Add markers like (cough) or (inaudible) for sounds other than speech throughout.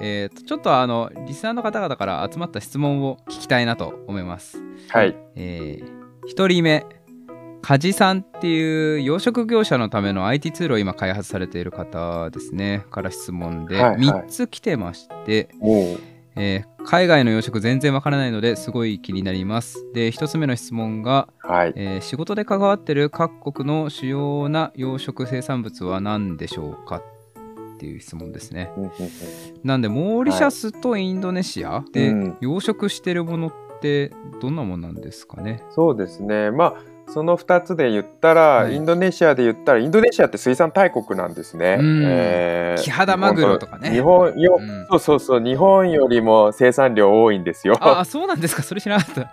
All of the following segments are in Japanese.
えーとちょっとあのリスナーの方々から集まった質問を聞きたいなと思います。はい。えー、1人目梶さんっていう養殖業者のための IT ツールを今開発されている方ですねから質問ではいはい3つ来てまして、おうえー海外の養殖全然わからないのですごい気になりますで1つ目の質問が、はい。えー仕事で関わってる各国の主要な養殖生産物は何でしょうかっていう質問ですね。うんうんうん。なんでモーリシャスとインドネシアでうん。養殖してるものってどんなものなんですかね？そうですね。まあ、その2つで言ったら、はい。インドネシアで言ったら、インドネシアって水産大国なんですね。うん。えーキハダマグロとかね。日本よ、うん。そうそうそう、日本よりも生産量多いんですよ。ああそうなんですか？それ知らなかった。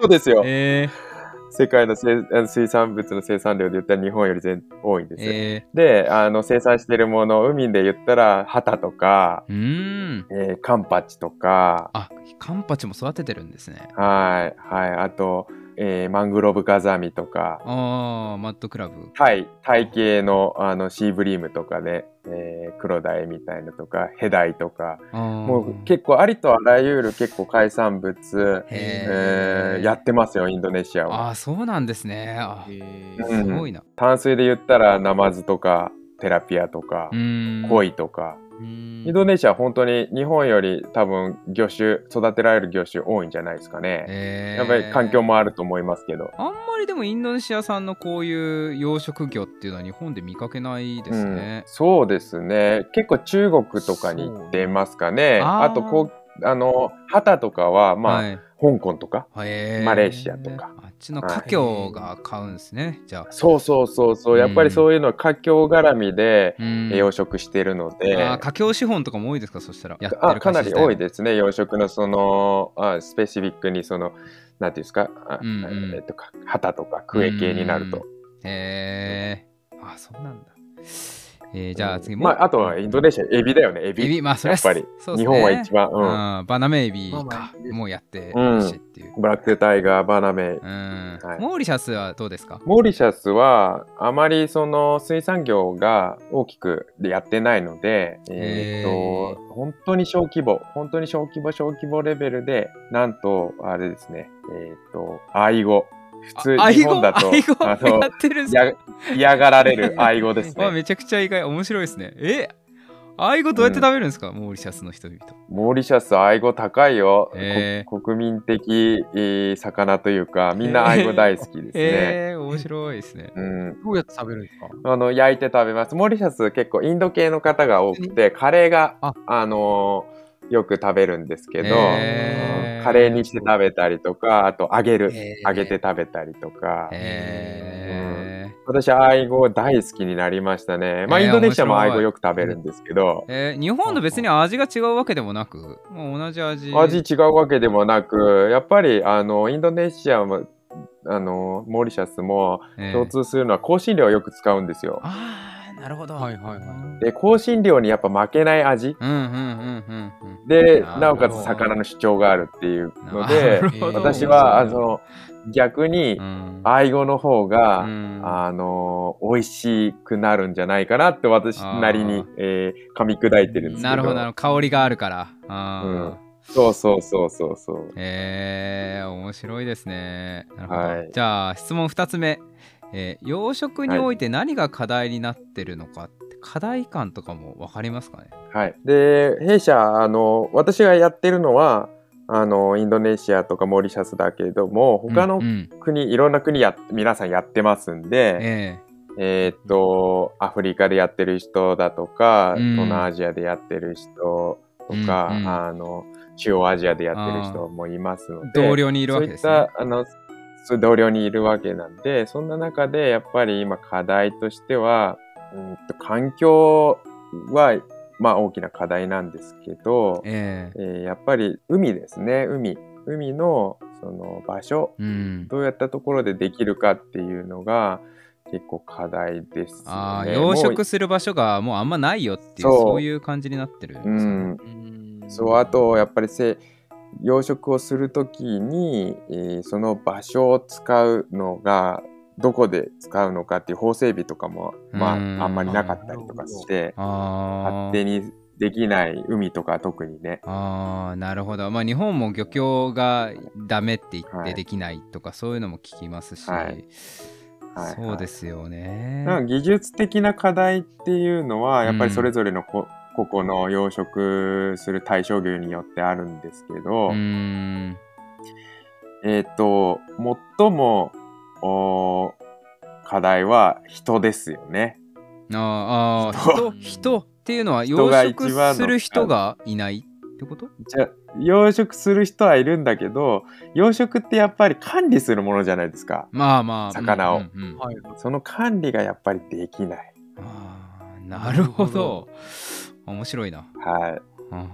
そうですよ。え世界の水産物の生産量で言ったら日本より全多いんー、ですよ。えで、あの生産しているもの、海で言ったら、ハタとか、ん。えーカンパチとか、あカンパチも育ててるんですね。はい、はい、あと、えーマングローブガザミとか、ああマッドクラブ。タイ、タイ系のあのシーブリームとかね、えー、クロダイみたいのとか、ヘダイとか、ももう結構ありとあらゆる結構海産物、えーやってますよ、インドネシアは。ああそうなんですね。あすごいな。淡水で言ったらナマズとか、テラピアとかう、ーん。コイとか。イインドネシアは本当に日本より多分魚種、育てられる魚種多いんじゃないですかね。えーやっぱり環境もあると思いますけど。あんまりでもインドネシア産のこういう養殖魚っていうのは日本で見かけないですねうん、。そうですね。結構中国とかに行ってますかね。あとこう、あの、ハタとかは、まあ、はい香港とか。マレーシアとかちの華僑が買うんですね、じゃあ。そうそうそうそう。やっぱりそういうのは華僑絡みでうん養殖してるので。あー華僑資本とかも多いですか？そしたら。あかなり多いでですね、養殖のそのあスペシフィックにその、なんていうんですか、あうんうんえっと、か旗とかクエ系になると。へえあそうなんだ。えーじゃあ次。もまあ、あとはインドネシア、エビだよね、エビ。エビまあそれはやっぱり、そうですね。日本は一番、うん。うん。バナメエビか。あもうやってるしっていう。ブラックタイガー、バナメイ。うん。はい。モーリシャスはどうですか？モーリシャスはあまりその水産業が大きくでやってないので、えーっと本当に小規模本当に小規模小規模レベルでなんとあれですねえーっとアイゴ普通あ日本だとあの嫌がられるアイゴです (laughs) わねめちゃくちゃ意外面白いですね。えアイゴどうやって食べるんですか、モーリシャスの人々。モーリシャスアイゴ高いよ、へー。こ国民的、えー魚というかみんなアイゴ大好きですね、(laughs) えー、面白いですね。うん。どうやって食べるんですか？あの焼いて食べます。モーリシャス結構インド系の方が多くて、カレーがあ。あのーよく食べるんですけど、へーカレーにして食べたりとか、あと揚げる、揚げて食べたりとか。えー私はアイゴ大好きになりましたね。まあ、インドネシアもアイゴよく食べるんですけど、えー日本と別に味が違うわけでもなく、もう同じ味。味違うわけでもなく、やっぱりあのインドネシアも、あのモーリシャスもえー共通するのは香辛料をよく使うんですよ。ああ、なるほど。はいはいはで、香辛料にやっぱ負けない味。うんうんうんうんうん。で、なおかつ魚の主張があるっていうので私はあの逆にうん、アイゴの方が、うん。あの美味しくなるんじゃないかなって私なりにえー噛み砕いてるんですけど。なるほどなるほど、香りがあるから。うん。そうそうそうそうそう。えー、面白いですね。なるほど。はい。じゃあ質問2つ目、えー養殖において何が課題になってるのかって、課題感とかも分かりますかね？はい。で弊社あの私がやってるのはあのインドネシアとかモーリシャスだけども他のうんうん。国、いろんな国や皆さんやってますんで、ええ。ーっと、アフリカでやってる人だとか、うん。東南アジアでやってる人とか、うんうん。あの、中央アジアでやってる人もいますので、ー同僚にいるわけですね。そういった、あの、そう同僚にいるわけなんで、そんな中でやっぱり今課題としては、うんと環境は、まあ大きな課題なんですけど、えええーやっぱり海ですね、海。海のその場所、うん。どうやったところでできるかっていうのが結構課題です、ね。ああ、養殖する場所がもうあんまないよっていう、そういう感じになってるんですね。ん、い。そうあとやっぱりせ養殖をするときに、えーその場所を使うのがどこで使うのかっていう法整備とかも、まあ、うん。あんまりなかったりとかしてああ。勝手にできない海とか特にね。ああなるほど。まあ日本も漁協がダメって言っはい。てできないとか、そういうのも聞きますし、はい。はいそうですよね。技術的な課題っていうのはやっぱりそれぞれのこ、個々の養殖する対象魚によってあるんですけど、えっ、と最もお課題は人ですよね。あーあー人人っていうのは養殖する人がいないってこと？じゃ養殖する人はいるんだけど養殖ってやっぱり管理するものじゃないですか。まあまあ魚をうんうんうんはい。その管理がやっぱりできない。あーなるほど面白いなはい。あ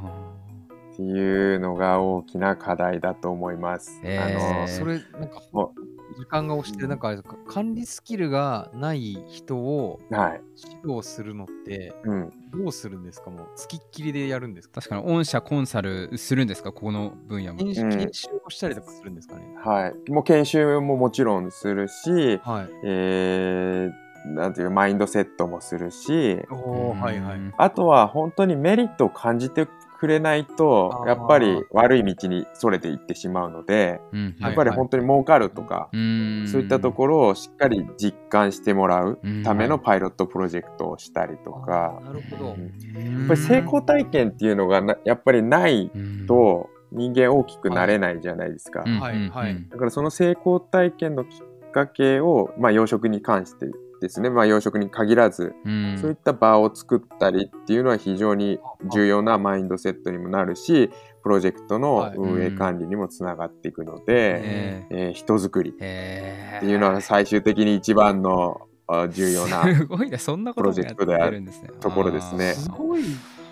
っていうのが大きな課題だと思います。えーあのそれ、なんかも、時間が押してる、なんかあれですか、管理スキルがない人をはい。指導するのって、うん。どうするんですか？もう、つきっきりでやるんですか？確かに御社コンサルするんですか？ここの分野も研修をしたりとかするんですかね？はい。もう研修ももちろんするし、はい。えー、なんていうマインドセットもするし、はいはい。うん。あとは本当にメリットを感じてくれないとやっぱり悪い道にそれていってしまうので、うんやっぱり本当に儲かるとか、うん。そういったところをしっかり実感してもらううん。ためのパイロットプロジェクトをしたりとか、なるほど。やっぱり成功体験っていうのがなやっぱりないと人間大きくなれないじゃないですか。うん。はいはい。うん。だからその成功体験のきっかけを、まあ、養殖に関してですね、まあ、養殖に限らず、うん。そういった場を作ったりっていうのは非常に重要なマインドセットにもなるしプロジェクトの運営管理にもつながっていくので、え。えー人づくり。っえ。ていうのは最終的に一番のあ重要なすごいね。そんなこともやってるんですね。ところですね。すごい、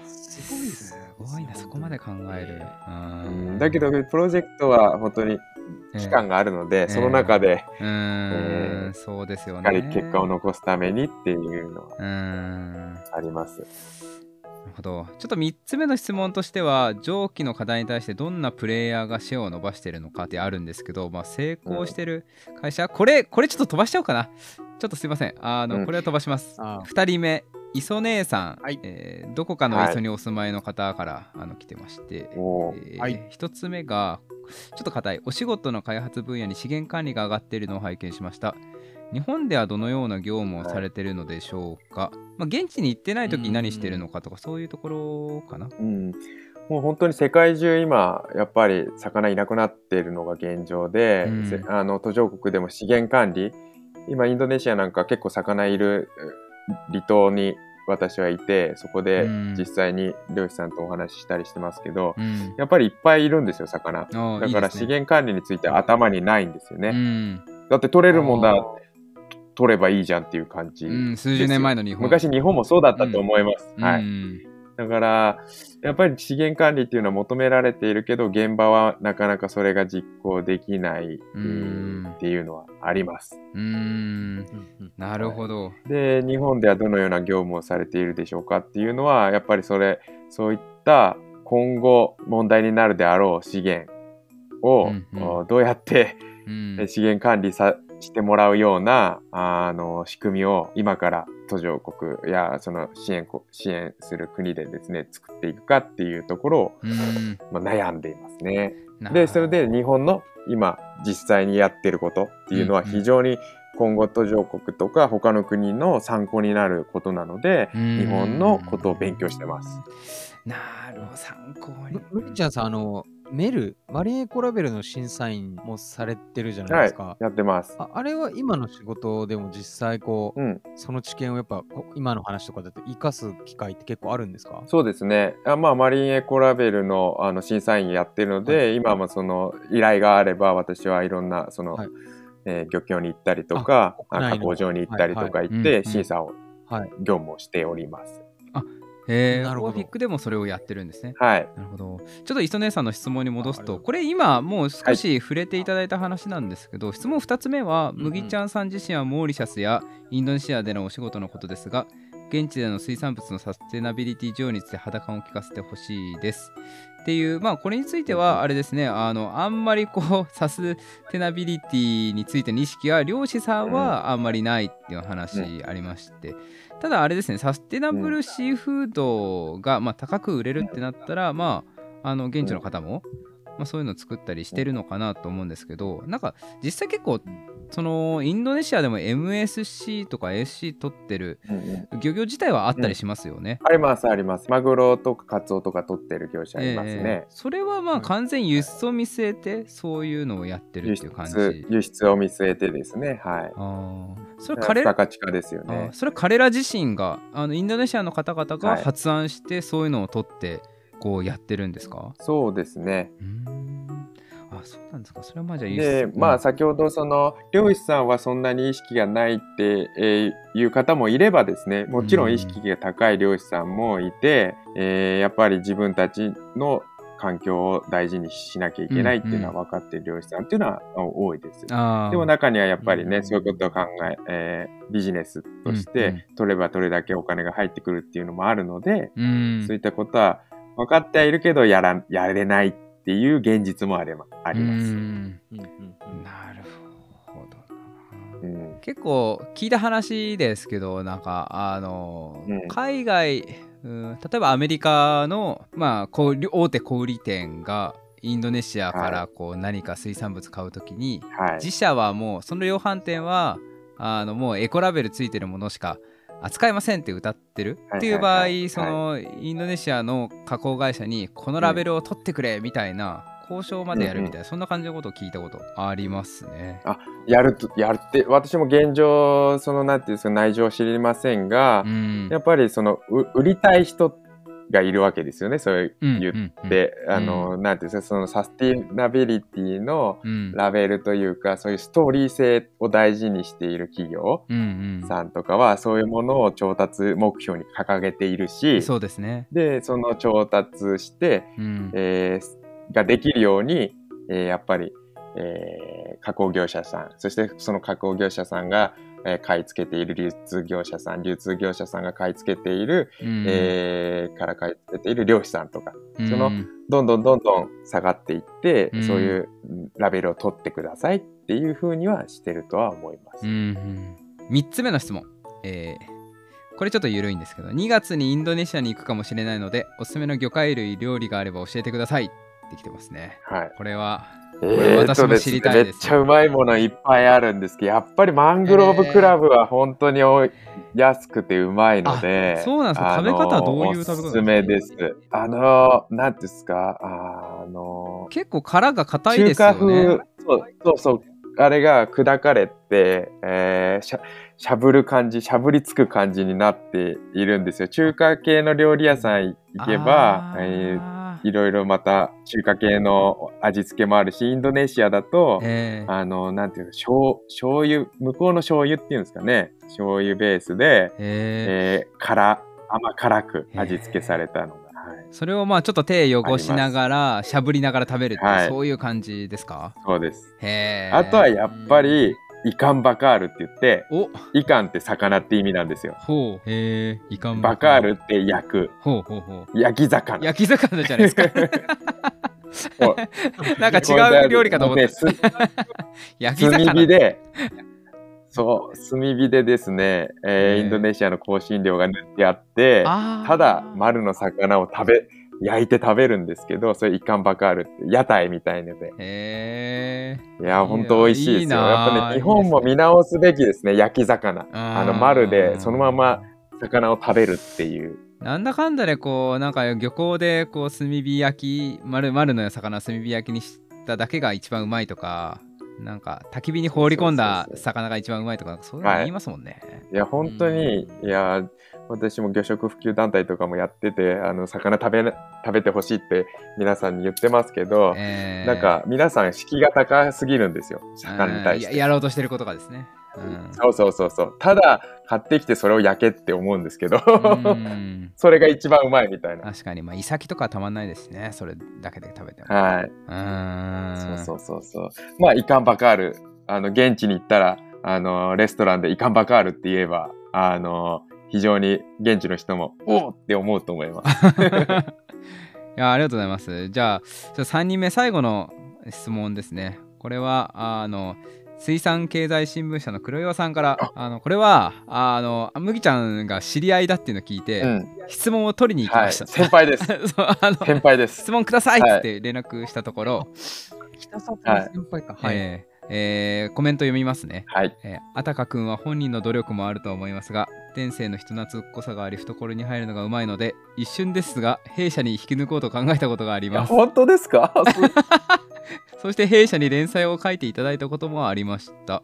すごいですすね。ごいな。そこまで考える。うん。だけどプロジェクトは本当に期間があるので、えその中でうーえんそうですよね。しっかり結果を残すためにっていうのはうーん。あります。なるほど。ちょっと3つ目の質問としては上記の課題に対してどんなプレイヤーがシェアを伸ばしてるのかってあるんですけど、まあ、成功してる会社、これこれちょっと飛ばしちゃおうかな。ちょっとすいません。あの、うん。これは飛ばします。あ2人目磯姉さん、はい。えーどこかの磯にお住まいの方から、あの来てまして、えーはい。1つ目がちょっと硬いお仕事の開発分野に資源管理が上がっているのを拝見しました。日本ではどのような業務をされているのでしょうか、まあ、現地に行ってない時に何してるのかとかそういうところかな。うん、もう本当に世界中今やっぱり魚いなくなっているのが現状で、うん。せあの途上国でも資源管理。今インドネシアなんか結構魚いるえ離島に私はいてそこでうん。実際に漁師さんとお話ししたりしてますけど、うん。やっぱりいっぱいいるんですよ魚。だから資源管理について頭にないんですよね、うん。だって取れるもんだ取ればいいじゃんっていう感じ、うん、数十年前の日本。昔日本もそうだったと思います、はい。うんだから、やっぱり資源管理っていうのは求められているけど、現場はなかなかそれが実行できないうんっていうのはあります。うん。うん。なるほど、で、日本ではどのような業務をされているでしょうかっていうのは、やっぱりそれ、そういった今後問題になるであろう資源を、どうやってうん。(laughs) 資源管理さしてもらうようなあの仕組みを今から途上国やその支援国支援する国でですね作っていくかっていうところをうん。まあ、悩んでいますね。なで、それで日本の今実際にやってることっていうのは非常に今後途上国とか他の国の参考になることなので、うん。日本のことを勉強してます。なるほど参考に。むむりちゃんさん、あの、メル、マリンエコラベルの審査員もされてるじゃないはいですか。、やってます。ああれは今の仕事でも実際こう、うん、その知見をやっぱこ今の話とかだと生かす機会って結構あるんですか？そうですね。あまあ、マリンエコラベルのあの審査員やってるので、は今もその依頼があれば私はいろんなその、はいえー漁協に行ったりとか、加工場に行ったりとか行って審査を、はい業務をしております。へえなるほど。オーフィックでもそれをやってるんですね。はい。なるほど。ちょっと磯姉さんの質問に戻すとこれ今もう少し触れていただいた話なんですけど、質問2つ目は麦ちゃん。さん自身はモーリシャスやインドネシアでのお仕事のことですが現地での水産物のサステナビリティ情について肌感を聞かせてほしいです。っていう、まあ、これについては、あれですね、あの、あんまりこう、(laughs) サステナビリティについての意識は、漁師さんはあんまりないっていう話ありまして、ただ、あれですね、サステナブルシーフードが、まあ、高く売れるってなったら、まあ、あの、現地の方も、まあ、そういうの作ったりしてるのかなと思うんですけど、なんか、実際結構、その、インドネシアでも MSC とか SC 取ってるうんうん漁業自体はあったりしますよね。ありますあります。マグロとかカツオとか取ってる業者いますええね。それはまあうん完全輸出を見据えてそういうのをやってる輸っていう感じ。出輸出を見据えてですね。はい。あーそれ付彼らですよあねー。それ彼ら自身があのインドネシアの方々がはい発案してそういうのを取ってこうやってるんですか、そうですね。あそうなんですか。それはまあじゃあ輸で、出まあ先ほどその漁師さんはそんなに意識がないって、えーいう方もいればですね、もちろん意識が高い漁師さんもいて、えーやっぱり自分たちの環境を大事にしなきゃいけないっていうのは分かっている漁師さんっていうのは多いです。あー。でも中にはやっぱりね、うんそういうことを考ええービジネスとしうんて取れば取れだけお金が入ってくるっていうのもあるので、うん。そういったことは分かってはいるけどやらやれないっていう現実もあればあります。なるほどな。うん。結構聞いた話ですけどなんかあの、うん。海外うん例えばアメリカの、まあ、小売大手小売店がインドネシアからこう何か水産物買うときに、はい。自社はもうその量販店はあのもうエコラベルついてるものしか扱いませんって歌ってる？はいっていう場合、そのインドネシアの加工会社にこのラベルを取ってくれみたいな交渉までやるみたいな、そんな感じのことを聞いたことありますね。やると、やるって、私も現状、その、なんていうんですか、内情を知りませんがう、ん。やっぱりその、う売りたい人がいるわけですよね、そううん言うんうん。って、あの、なんていうんですか、そのサスティナビリティのうん。ラベルというか、そういうストーリー性を大事にしている企業さんとかは、そういうものを調達目標に掲げているし、そうですね。で、その調達して、うん。えーができるように、えーやっぱり、えー加工業者さん、そしてその加工業者さんが、えー買い付けている流通業者さん、流通業者さんが買い付けている、うん。えーから買い付けている漁師さんとか、うん。そのどんどんどんどん下がっていって、うん。そういううんラベルを取ってくださいっていうふうにはしてるとは思います。うんうん。3つ目の質問、えーこれちょっと緩いんですけど2月にインドネシアに行くかもしれないのでおすすめの魚介類料理があれば教えてくださいってきてますね。はい。これはえれ私も知りたいです。めっちゃうまいものいっぱいあるんですけど、やっぱりマングローブクラブは本当におい安くてうまいので、あそうなんですか。食べ方はどういう食べ方おすすめです。あの、なんていうんですか、あの、結構殻が硬い中ですよ華風、ねそうそうそう、あれが砕かれて、えーしゃしゃぶる感じ、しゃぶりつく感じになっているんですよ。中華系の料理屋さん行けば、あえーーいろいろまた中華系の味付けもあるし、インドネシアだと、えーあの、なんていうの、醤醤油、向こうの醤油っていうんですかね。醤油ベースで、えーえー辛、甘辛く味付けされたのが。はい、それをまあちょっと手汚しながらしゃぶりながら食べるっていう、はい。そういう感じですか？そうです。あとはやっぱり、イカンバカールって言って、お。イカンって魚って意味なんですよ。ほう。へえイカンバカール。って焼く、ほうほうほう。焼き魚。焼き魚じゃないですか。(laughs) (laughs) なんか違う料理かと思って (laughs) 焼き魚炭火で、そう、炭火でですね、えーインドネシアの香辛料が塗ってあって、ただ丸の魚を食べ、焼いて食べるんですけど、それイカンバカールって屋台みたいので。へえいや、ほんと美味しいですよ。いいなやっぱね、日本も見直すべきですね、焼き魚。あの、丸でそのまま魚を食べるっていう。なんだかんだでこうなんか漁港でこう炭火焼き丸丸の魚を炭火焼きにしただけが一番うまいとかなんか焚き火に放り込んだ魚が一番うまいとかそういうの言いますもんね、い。や、本当に、いや、私も魚食普及団体とかもやってて、あの、魚食べな、食べてほしいって皆さんに言ってますけど、えー。なんか皆さん敷居が高すぎるんですよ、魚に対しうんて。ややろうとしてることがですね、うんそうそうそうそう。ただ、買ってきてそれを焼けって思うんですけど、うん (laughs) それが一番うまいみたいな。確かにまあイサキとかはたまんないですしねそれだけで食べてもはい。うーんそうそうそうそう。まあ、イカンバカール。あの、現地に行ったら、あの、レストランでイカンバカールって言えば、あの、非常に現地の人も、おおって思うと思います。(laughs) いやありがとうございます。じゃあ、ちょ3人目、最後の質問ですね。これは、あの、水産経済新聞社の黒岩さんから、あのこれはあの麦ちゃんが知り合いだっていうのを聞いて、うん。質問を取りに行きはい。ました。先輩です。(laughs) そうあの先輩です。質問くださいっつって連絡したところ、北里の先輩か。はい。えーえーコメント読みますね。はい。えーあたかくんは本人の努力もあると思いますが天性の人懐っこさがあり懐に入るのがうまいので一瞬ですが弊社に引き抜こうと考えたことがあります本当ですか？(laughs) (laughs) そして弊社に連載を書いていただいたこともありました。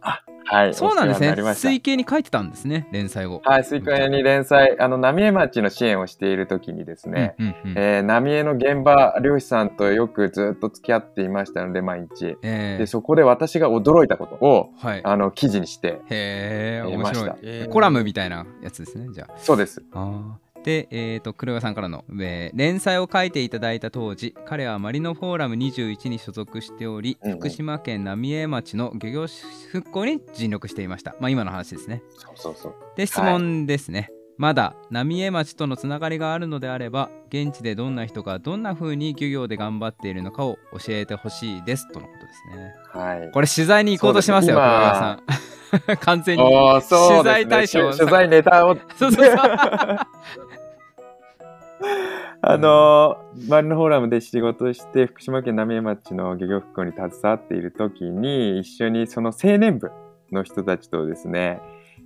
はい。そうなんですね。水経に書いてたんですね連載を。はい、スイカ屋に連載、あの、浪江町の支援をしている時にですね、うんうんうん。えー浪江の現場漁師さんとよくずっと付き合っていましたので、毎日。えーで、そこで私が驚いたことを、はい。あの、記事にして、へえ面白い。えーコラムみたいなやつですねじゃあ。そうです。あーで、えー、と黒岩さんからの、えー連載を書いていただいた当時彼はマリノフォーラム21に所属しており、うんうん。福島県浪江町の漁業復興に尽力していました。まあ今の話ですね。そうそうそう。で質問ですね、まだ浪江町とのつながりがあるのであれば現地でどんな人がどんな風に漁業で頑張っているのかを教えてほしいです。とのことですね。はい。これ取材に行こうとしますよ黒岩さん。(laughs) 完全に。取材対象取取材ネタを。(laughs) そうそうそう (laughs) あのー、マリノフォーラムで仕事をして、福島県浪江町の漁業復興に携わっている時に、一緒にその青年部の人たちとですね、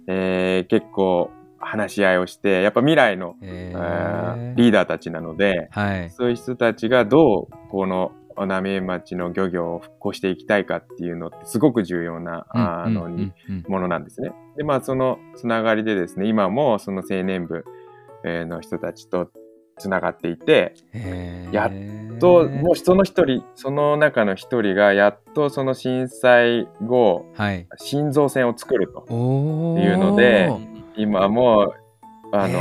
えー結構話し合いをして、やっぱ未来の、ええーーリーダーたちなので、はい。そういう人たちがどうこの浪江町の漁業を復興していきたいかっていうのってすごく重要な、あの、うんうんうん。ものなんですね。で、まあ、そのつながりでですね、今もその青年部えーの人たちとつながっていて、やっと、もうその一人、その中の一人が、やっとその震災後、はい。心臓線を作ると。いうので今も、あの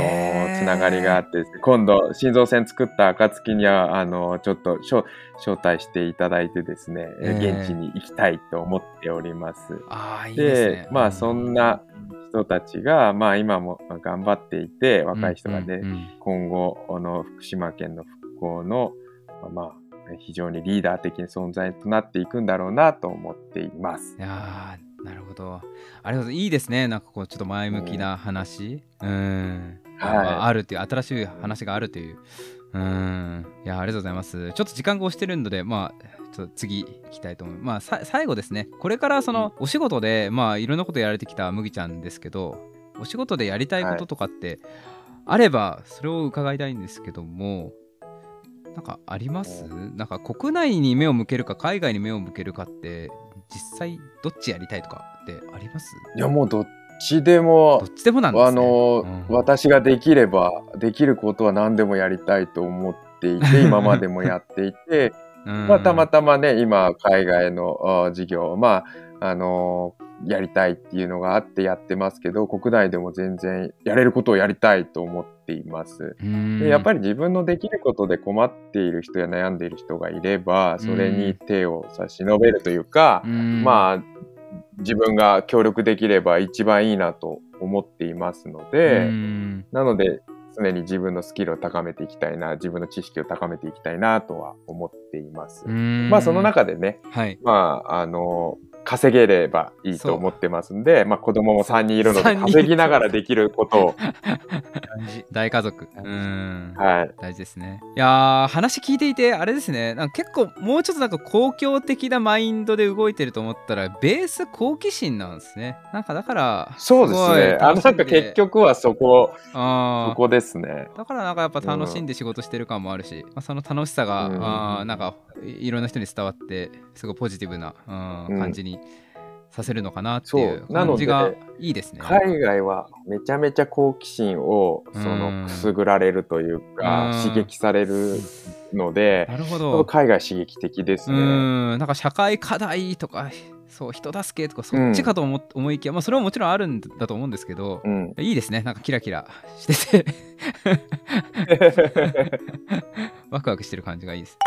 つながりがあって今度、心臓線作った暁には、あのちょっと招招待していただいてですね、現地に行きたいと思っております。ああいいでですね。まあそんな人たちが、まあ今も頑張っていて、若い人がね、うんうんうん。今後、あの、福島県の復興の、まあ、非常にリーダー的な存在となっていくんだろうなと思っています。い。やーなるほど。ありがとういいですね。なんかこうちょっと前向きな話。うん、はい。まああるっていう新しい話があるといううん。いやありがとうございます。ちょっと時間が押してるのでまあちょっと次行きたいと思いますまあさ最後ですね。これからそのお仕事でまあいろんなことやられてきた麦ちゃんですけどお仕事でやりたいこととかってあればそれを伺いたいんですけどもなんかあります？なんか国内に目を向けるか海外に目を向けるかって実際どっちやりたいとかってあります？いや、もうどっちでもどっ、ちでもなんですね。あの、うん。私ができれば、できることは何でもやりたいと思っていて、(laughs) 今までもやっていて、うん。まあ、たまたまね、今、海外のあ事業、まあ、あのーやりたいっていうのがあってやってますけど、国内でも全然やれることをやりたいと思っています。うん。でやっぱり自分のできることで困っている人や悩んでいる人がいれば、それに手を差し伸べるというか、うん。まあ、自分が協力できれば一番いいなと思っていますので、うん。なので、常に自分のスキルを高めていきたいな、自分の知識を高めていきたいなとは思っています。うん。まあ、その中でね、はい。まあ、あの、稼げればいいと思ってますんで、まあ、子供も3人いるので、稼ぎながらできることを、大家族。うん。はい。大事ですね。いやー話聞いていてあれですね。なんか結構もうちょっとなんか公共的なマインドで動いてると思ったらベース好奇心なんですね。なんかだからそうですごいね。あの、なんんか結局はそこ、そこですね。だからなんかやっぱ楽しんで仕事してる感もあるし、まあ、その楽しさが、うん。あーなんかいいろんな人に伝わってすごいポジティブな、うんうん感じにさせるのかなっていう感じがいいですね。海外はめちゃめちゃ好奇心をそうんのくすぐられるというか、うん刺激されるので、なるほど。海外刺激的ですうね。んなんか社会課題とかそう人助けとかそっちかと思,、思いきや、まあ、それはもちろんあるんだと思うんですけど、うん。いいですねなんかキラキラしてて (laughs) ワクワクしてる感じがいいです。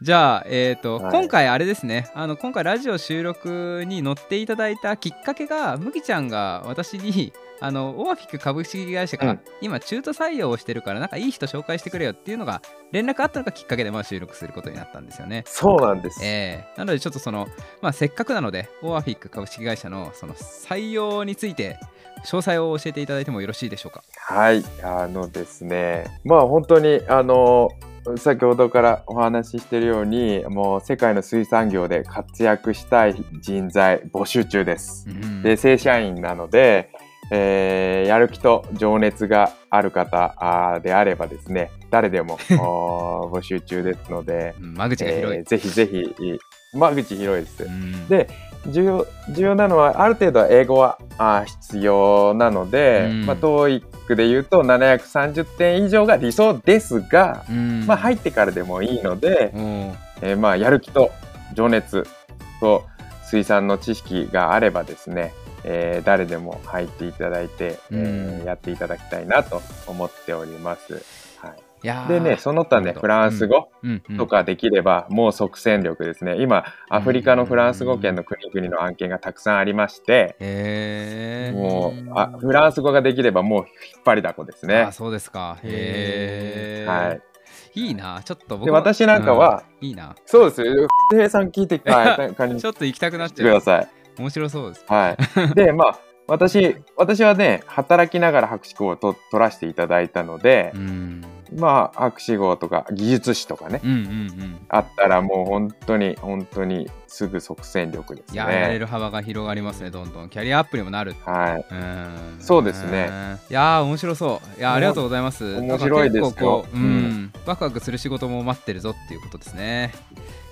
じゃあ、えっ、と、はい今回あれですね、あの、今回ラジオ収録に乗っていただいたきっかけが、麦ちゃんが私に、あの、オアフィック株式会社がうん今中途採用をしてるから、なんかいい人紹介してくれよっていうのが、連絡あったのがきっかけで、まあ収録することになったんですよね。そうなんです。ええなのでちょっとその、まあ、せっかくなので、オアフィック株式会社のその採用について、詳細を教えていただいてもよろしいでしょうか？はい、あのですね、まあ本当にあの先ほどからお話ししているように、もう世界の水産業で活躍したい人材募集中です。うんで、正社員なので、えーやる気と情熱がある方であればですね、誰でも (laughs) 募集中ですので、うん間口が広い。えーぜひぜひ、間口広いです。うんで重要重要なのはある程度は英語はあー必要なので、うん。まあ、TOEIC で言うと730点以上が理想ですが、うん。まあ、入ってからでもいいので、おーえーまあ、やる気と情熱と水産の知識があればですね、えー誰でも入っていただいて、えーうん。やっていただきたいなと思っております。でね、その他ね、フランス語とかできれば、もう即戦力ですね。今、アフリカのフランス語圏の国々の案件がたくさんありまして。もうあ、フランス語ができればもう引っ張りだこですねあ、。そうですか。へえ。はい。いいな、ちょっと僕私なんかは、うんいいな。そうですよ。平さん聞いて、はい、(laughs) 感じちょっと行きたくなっちゃう。ください。面白そうです。はい。(laughs) で、まあ、私、私はね、働きながら博士号をと取らせていただいたのでう、ん。まあ、博士号とか技術士とかね、うんうんうん。あったらもう本当に、本当にすぐ即戦力ですいや、やれね。る幅が広がりますね、どんどん。キャリアアップにもなる。はい。うんそうですね。いやー、面白そう。いやー、ありがとうございます。面白いですよう、んん、ワクワクする仕事も待ってるぞっていうことですね。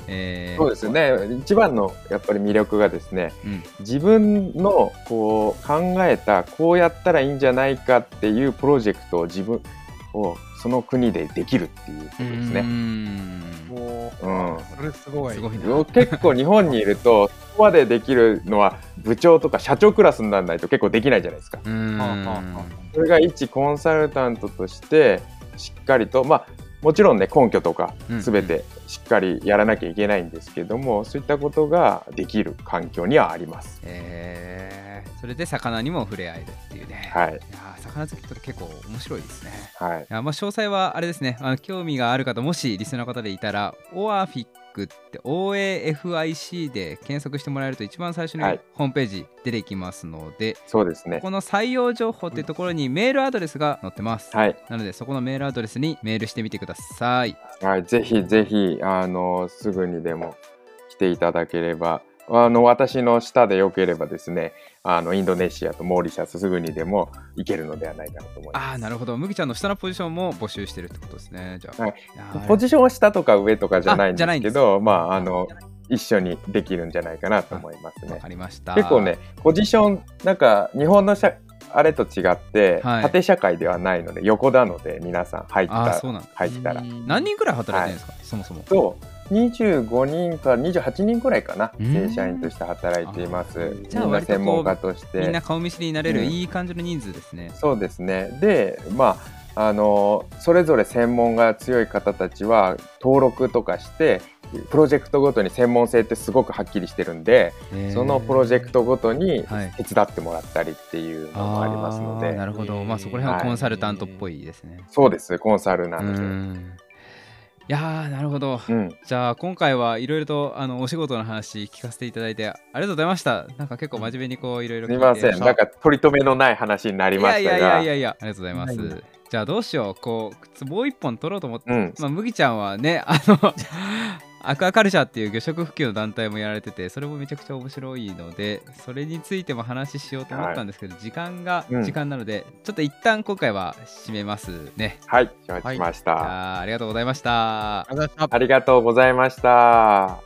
えーそうですよ。ね。一番のやっぱり魅力がですね、うん。自分のこう考えたこうやったらいいんじゃないかっていうプロジェクトを自分をその国でできるっていうことですうね。んもう、うんそれすごい。すごいな。結構日本にいるとそこまでできるのは部長とか社長クラスにならないと結構できないじゃないですか。それが一コンサルタントとしてしっかりとまあもちろんね根拠とかうん全てしっかりやらなきゃいけないんですけども、そういったことができる環境にはあります。えー、それで魚にも触れ合えるっていうね。はいい魚好き結構面白いですね。はい。まあ詳細はあれですね。あの興味がある方もしリスナーの方でいたらオアフィックって OAFIC で検索してもらえると一番最初にはい。ホームページ出てきますので、そうですね。こ。の採用情報っていうところにメールアドレスが載ってます、はい。なのでそこのメールアドレスにメールしてみてください。はい、ぜひぜひあのすぐにでも来ていただければあの私の下でよければですねあのインドネシアとモーリシャスすぐにでも行けるのではないかなと思います。ああなるほど。麦ちゃんの下のポジションも募集してるってことですね。じゃあ、はい。ポジションは下とか上とかじゃないんあじゃないんです。けどまああの一緒にできるんじゃないかなと思いますわね。かりました。結構ねポジションなんか日本の社あれと違って、はい。縦社会ではないので横なので皆さん入ったああそうなんだ。入ったら。何人くらい働いてるんですか、そもそも。と25人から28人くらいかなうん。正社員として働いています。じゃあ専門家として。みんな顔見知りになれるうんいい感じの人数ですね、そうですね。でまああのそれぞれ専門が強い方たちは登録とかしてプロジェクトごとに専門性ってすごくはっきりしてるんでそのプロジェクトごとにはい。手伝ってもらったりっていうのもありますので、あーなるほど、まあそこら辺はコンサルタントっぽいですね。そうです。コンサルなうので、んいやーなるほど。うん、じゃあ今回はいろいろとあのお仕事の話聞かせていただいてありがとうございました。なんか結構真面目にこういろいろすみません。なんか取り留めのない話になりましたが。いやいやいやいやありがとうございます。じゃあどうしよう。こうもう一本取ろうと思って、うん。まあ麦ちゃんはねあのアクアカルチャーっていう魚食普及の団体もやられててそれもめちゃくちゃ面白いのでそれについても話しようと思ったんですけど、時間がうん。時間なので、ちょっと一旦今回は締めますね。はい承知しました、じゃあありがとうございました。ありがとうございました。ありがとうございました